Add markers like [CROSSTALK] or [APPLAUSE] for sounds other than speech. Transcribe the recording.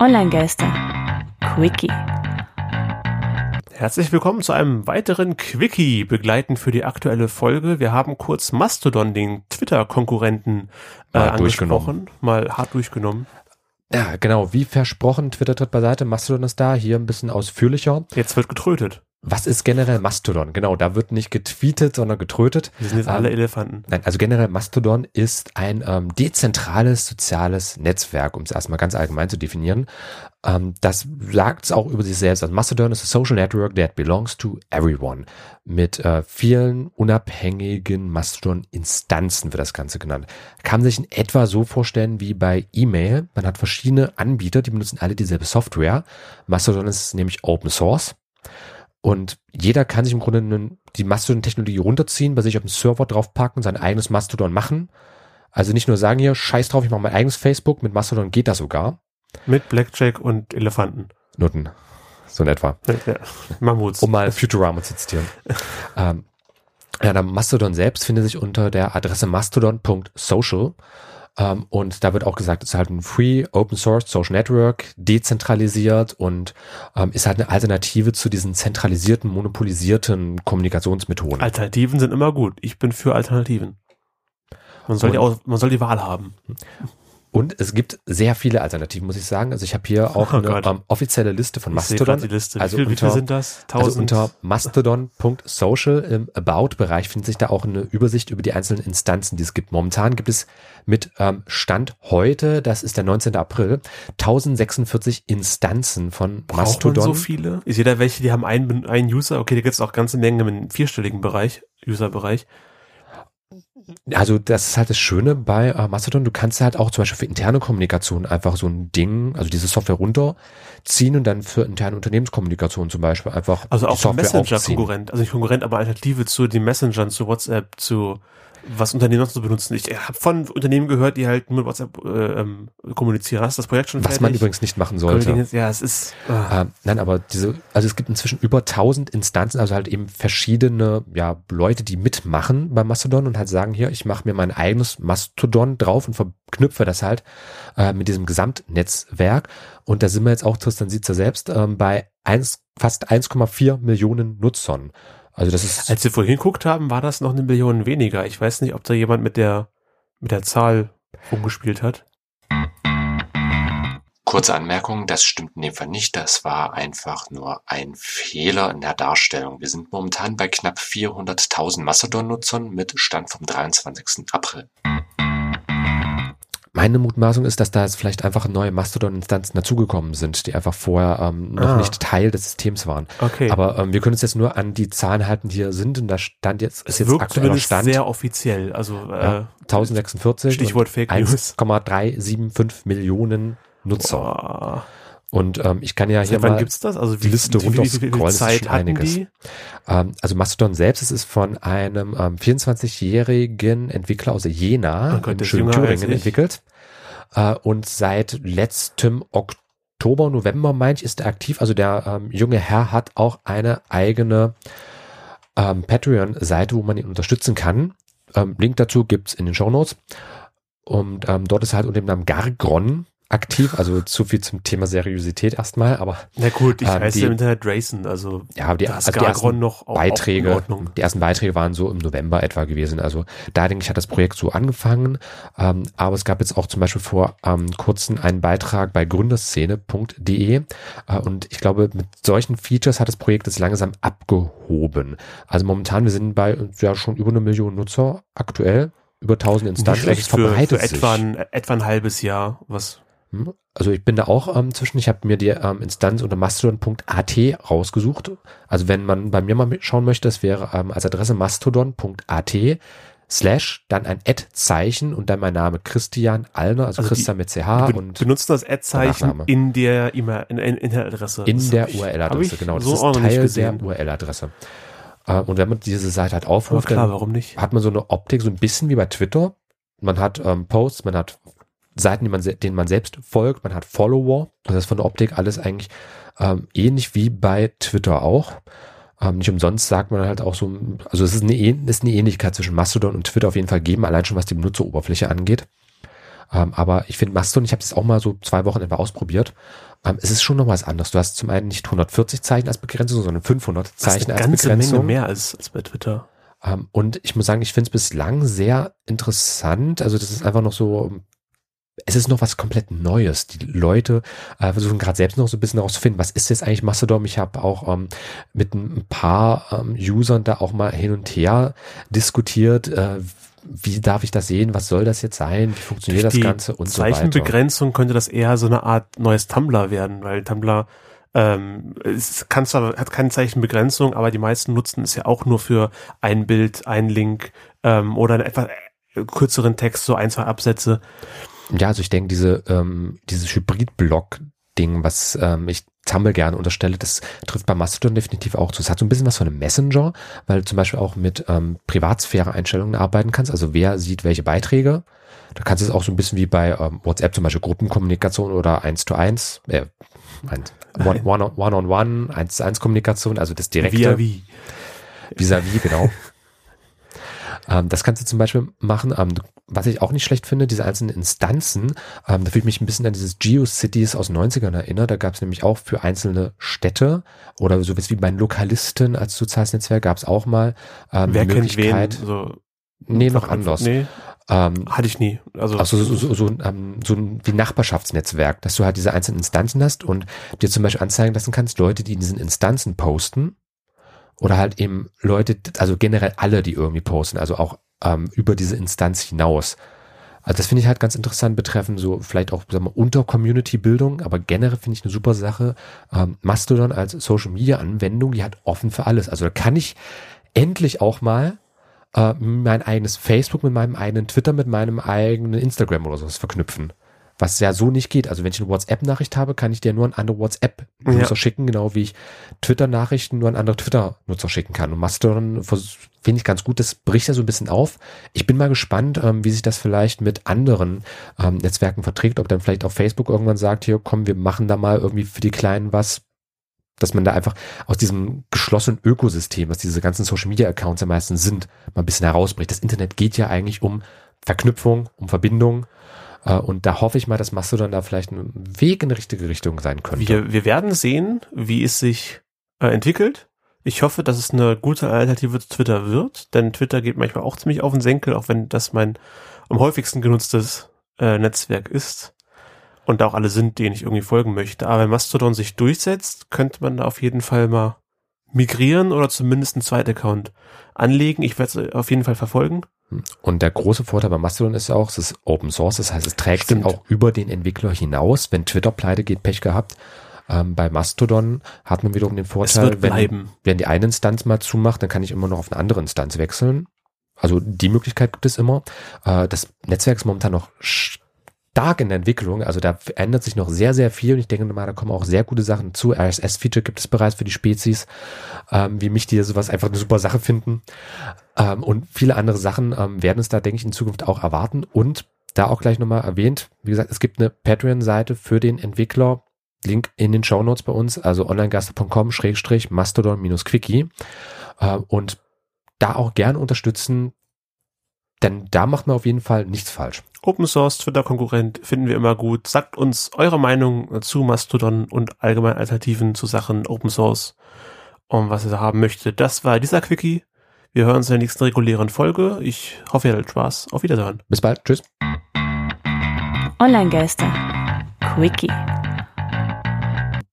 Online-Geister. Quickie. Herzlich willkommen zu einem weiteren Quickie, begleitend für die aktuelle Folge. Wir haben kurz Mastodon, den Twitter-Konkurrenten, äh, Mal angesprochen, mal hart durchgenommen. Ja, genau. Wie versprochen, Twitter tritt beiseite, Mastodon ist da, hier ein bisschen ausführlicher. Jetzt wird getrötet. Was ist generell Mastodon? Genau, da wird nicht getweetet, sondern getrötet. Wir sind jetzt Ähm, alle Elefanten. Nein, also generell Mastodon ist ein ähm, dezentrales soziales Netzwerk, um es erstmal ganz allgemein zu definieren. Ähm, das sagt es auch über sich selbst. Also Mastodon ist a social network that belongs to everyone. Mit äh, vielen unabhängigen Mastodon-Instanzen wird das Ganze genannt. Kann sich in etwa so vorstellen wie bei E-Mail. Man hat verschiedene Anbieter, die benutzen alle dieselbe Software. Mastodon ist nämlich Open Source. Und jeder kann sich im Grunde einen, die Mastodon-Technologie runterziehen, bei sich auf dem Server draufpacken, sein eigenes Mastodon machen. Also nicht nur sagen hier, scheiß drauf, ich mache mein eigenes Facebook, mit Mastodon geht das sogar. Mit Blackjack und Elefanten. Nutten. So in etwa. Ja, Mammuts. Um mal Futurama zu zitieren. [LAUGHS] ähm, ja, der Mastodon selbst findet sich unter der Adresse mastodon.social. Ähm, und da wird auch gesagt, es ist halt ein Free Open Source Social Network, dezentralisiert und ähm, ist halt eine Alternative zu diesen zentralisierten, monopolisierten Kommunikationsmethoden. Alternativen sind immer gut. Ich bin für Alternativen. Man soll, die, Und- Aus- man soll die Wahl haben. Und es gibt sehr viele Alternativen, muss ich sagen. Also ich habe hier [LAUGHS] auch Oh eine Gott. ähm, offizielle Liste von Mastodon. Liste. Wie, Also viel, unter- sind das? Also unter mastodon.social im About-Bereich findet sich da auch eine Übersicht über die einzelnen Instanzen, die es gibt. Momentan gibt es mit ähm, Stand heute, das ist der 19. April, 1046 Instanzen von Braucht man Mastodon. so viele? Sehe da welche, die haben einen, einen User. Okay, da gibt es auch ganze Menge im vierstelligen Bereich, User-Bereich. Also das ist halt das Schöne bei äh, Mastodon. Du kannst halt auch zum Beispiel für interne Kommunikation einfach so ein Ding, also diese Software runterziehen und dann für interne Unternehmenskommunikation zum Beispiel einfach Also auch. Messenger-Konkurrent. Also nicht Konkurrent, aber Alternative zu den Messengern, zu WhatsApp, zu was Unternehmen noch so benutzen. Ich habe von Unternehmen gehört, die halt nur mit WhatsApp äh, ähm, kommunizieren. Hast du das Projekt schon Was fertig? man übrigens nicht machen sollte. Ja, es ist. Ah. Ähm, nein, aber diese, also es gibt inzwischen über 1000 Instanzen, also halt eben verschiedene, ja, Leute, die mitmachen bei Mastodon und halt sagen hier, ich mache mir mein eigenes Mastodon drauf und verknüpfe das halt äh, mit diesem Gesamtnetzwerk. Und da sind wir jetzt auch, Tristan sieht's ja selbst, ähm, bei eins, fast 1,4 Millionen Nutzern. Also das ist, Als wir vorhin geguckt haben, war das noch eine Million weniger. Ich weiß nicht, ob da jemand mit der mit der Zahl rumgespielt hat. Kurze Anmerkung, das stimmt in dem Fall nicht. Das war einfach nur ein Fehler in der Darstellung. Wir sind momentan bei knapp 400.000 Mastodon-Nutzern mit Stand vom 23. April. Meine Mutmaßung ist, dass da jetzt vielleicht einfach neue Mastodon-Instanzen dazugekommen sind, die einfach vorher ähm, noch Ah. nicht Teil des Systems waren. Okay. Aber ähm, wir können uns jetzt nur an die Zahlen halten, die hier sind. Und da stand jetzt, ist jetzt wirkt aktueller Stand sehr offiziell. Also Ja, äh, 1046 Stichwort Fake News. 1,375 Millionen Nutzer. boah. Und ähm, ich kann ja hier Seit wann mal, gibt's das? Also die Liste wie, wie, wie runterscrollen, viel das ist schon einiges. die? ähm, also Mastodon selbst, es ist von einem ähm, 24-jährigen Entwickler aus Jena Oh Gott, in schönen Thüringen entwickelt. Äh, und seit letztem Oktober, November, meint ich, ist er aktiv. Also der ähm, junge Herr hat auch eine eigene ähm, Patreon-Seite, wo man ihn unterstützen kann. Ähm, Link dazu gibt's in den Show Notes. Und ähm, dort ist er halt unter dem Namen Gargron aktiv. Also zu viel zum Thema Seriosität erstmal. Aber Na gut, ich Ähm, heiße die- im Internet Drayson, also ja, die, also die ersten noch auch, Beiträge, auch die ersten Beiträge waren so im November etwa gewesen. Also da denke ich, hat das Projekt so angefangen. Ähm, aber es gab jetzt auch zum Beispiel vor ähm, kurzem einen Beitrag bei gründerszene.de äh, und ich glaube, mit solchen Features hat das Projekt jetzt langsam abgehoben. Also momentan, wir sind bei ja schon über eine Million Nutzer aktuell, über 1000 Nicht Instanzen. schlecht Es für, für etwa, ein, etwa ein halbes Jahr. Was? Hm? Also ich bin da auch ähm, zwischen, ich habe mir die ähm, Instanz unter mastodon.at rausgesucht. Also wenn man bei mir mal schauen möchte, das wäre ähm, als Adresse mastodon.at slash dann ein Ad-Zeichen und dann mein Name Christian Allner, also, Also Christian mit CH Be und benutzen das Ad-Zeichen in der E-Mail, in, in, der Adresse. in Das der URL-Adresse, genau. Das so ist Teil der. URL-Adresse. Äh, und wenn man diese Seite halt aufruft, klar, dann warum nicht? hat man so eine Optik, so ein bisschen wie bei Twitter. Man hat ähm, Posts, man hat Seiten, die man, denen man selbst folgt, man hat Follower. Das ist von der Optik alles eigentlich ähm, ähnlich wie bei Twitter auch. Ähm, nicht umsonst sagt man halt auch so, also es ist eine, ist eine Ähnlichkeit zwischen Mastodon und Twitter auf jeden Fall geben, allein schon was die Benutzeroberfläche angeht. Ähm, aber ich finde Mastodon, ich habe das auch mal so zwei Wochen etwa ausprobiert. Ähm, es ist schon noch was anderes. Du hast zum einen nicht 140 Zeichen als Begrenzung, sondern 500 Zeichen eine als ganze Begrenzung. Menge mehr als, als bei Twitter. Ähm, und ich muss sagen, ich finde es bislang sehr interessant. Also das ist einfach noch so, es ist noch was komplett Neues. Die Leute äh, versuchen gerade selbst noch so ein bisschen herauszufinden, was ist jetzt eigentlich Mastodon? Ich habe auch ähm, mit ein paar ähm, Usern da auch mal hin und her diskutiert. Äh, wie darf ich das sehen? Was soll das jetzt sein? Wie funktioniert das Ganze und so weiter? Zeichenbegrenzung könnte das eher so eine Art neues Tumblr werden, weil Tumblr ähm, es kann zwar, hat keine Zeichenbegrenzung, aber die meisten nutzen es ja auch nur für ein Bild, ein Link ähm, oder einen etwas kürzeren Text, so ein, zwei Absätze. Ja, also ich denke, diese, ähm, dieses Hybrid-Block-Ding, was ähm, ich Tumblr gerne unterstelle, das trifft bei Mastodon definitiv auch zu. Es hat so ein bisschen was von einem Messenger, weil du zum Beispiel auch mit ähm, Privatsphäre-Einstellungen arbeiten kannst. Also wer sieht welche Beiträge. Da kannst du es auch so ein bisschen wie bei ähm, WhatsApp zum Beispiel Gruppenkommunikation oder 1 zu 1, äh, One-on-One, 1 [LAUGHS] zu 1 Kommunikation, also das direkte. Via wie. Vis-à-vis, genau. [LAUGHS] ähm, das kannst du zum Beispiel machen. Ähm, was ich auch nicht schlecht finde, diese einzelnen Instanzen, ähm, da fühle ich mich ein bisschen an dieses GeoCities aus 90ern erinnert. Da gab es nämlich auch für einzelne Städte oder so wie bei Lokalisten als soziales Netzwerk gab es auch mal ähm, Wer die kennt wen? Möglichkeit. So, nee, noch anders. Nee, Ähm, hatte ich nie. Also, also so, so, so, ähm, so ein wie Nachbarschaftsnetzwerk, dass du halt diese einzelnen Instanzen hast und dir zum Beispiel anzeigen lassen kannst, Leute, die in diesen Instanzen posten oder halt eben Leute, also generell alle, die irgendwie posten, also auch ähm, über diese Instanz hinaus. Also das finde ich halt ganz interessant betreffend so vielleicht auch sagen wir, unter Community-Bildung, aber generell finde ich eine super Sache. Ähm, Mastodon als Social-Media-Anwendung, die hat offen für alles. Also da kann ich endlich auch mal äh, mein eigenes Facebook mit meinem eigenen Twitter, mit meinem eigenen Instagram oder sowas verknüpfen. Was ja so nicht geht. Also wenn ich eine WhatsApp-Nachricht habe, kann ich dir nur an andere WhatsApp-Nutzer Ja. schicken, genau wie ich Twitter-Nachrichten nur an andere Twitter-Nutzer schicken kann. Und Mastodon finde ich ganz gut, das bricht ja so ein bisschen auf. Ich bin mal gespannt, ähm, wie sich das vielleicht mit anderen ähm, Netzwerken verträgt, ob dann vielleicht auch Facebook irgendwann sagt, hier komm, wir machen da mal irgendwie für die Kleinen was, dass man da einfach aus diesem geschlossenen Ökosystem, was diese ganzen Social Media Accounts am meisten sind, mal ein bisschen herausbricht. Das Internet geht ja eigentlich um Verknüpfung, um Verbindung. Äh, und da hoffe ich mal, dass Mastodon da vielleicht ein Weg in die richtige Richtung sein könnte. wir, wir werden sehen, wie es sich äh, entwickelt. Ich hoffe, dass es eine gute Alternative zu Twitter wird, denn Twitter geht manchmal auch ziemlich auf den Senkel, auch wenn das mein am häufigsten genutztes äh, Netzwerk ist und da auch alle sind, denen ich irgendwie folgen möchte. Aber wenn Mastodon sich durchsetzt, könnte man da auf jeden Fall mal migrieren oder zumindest einen zweiten Account anlegen. Ich werde es auf jeden Fall verfolgen. Und der große Vorteil bei Mastodon ist auch, es ist Open Source, das heißt, es trägt Stimmt. auch über den Entwickler hinaus. Wenn Twitter pleite geht, Pech gehabt. Ähm, bei Mastodon hat man wiederum den Vorteil, wenn, wenn die eine Instanz mal zumacht, dann kann ich immer noch auf eine andere Instanz wechseln. Also die Möglichkeit gibt es immer. Äh, das Netzwerk ist momentan noch stark in der Entwicklung. Also da ändert sich noch sehr, sehr viel. Und ich denke mal, da kommen auch sehr gute Sachen zu. RSS-Feature gibt es bereits für die Spezies, ähm, wie mich, die sowas einfach eine super Sache finden. Ähm, und viele andere Sachen ähm, werden es da, denke ich, in Zukunft auch erwarten. Und da auch gleich nochmal erwähnt, wie gesagt, es gibt eine Patreon-Seite für den Entwickler. Link in den Show Notes bei uns, also onlinegaster.com schrägstrich mastodon-quickie. Äh, und da auch gern unterstützen, denn da macht man auf jeden Fall nichts falsch. Open Source, Twitter-Konkurrent finden wir immer gut. Sagt uns eure Meinung zu Mastodon und allgemein Alternativen zu Sachen Open Source und was ihr da haben möchtet. Das war dieser Quickie. Wir hören uns in der nächsten regulären Folge. Ich hoffe, ihr hattet Spaß. Auf Wiedersehen. Bis bald. Tschüss. Online-Geister. Quickie.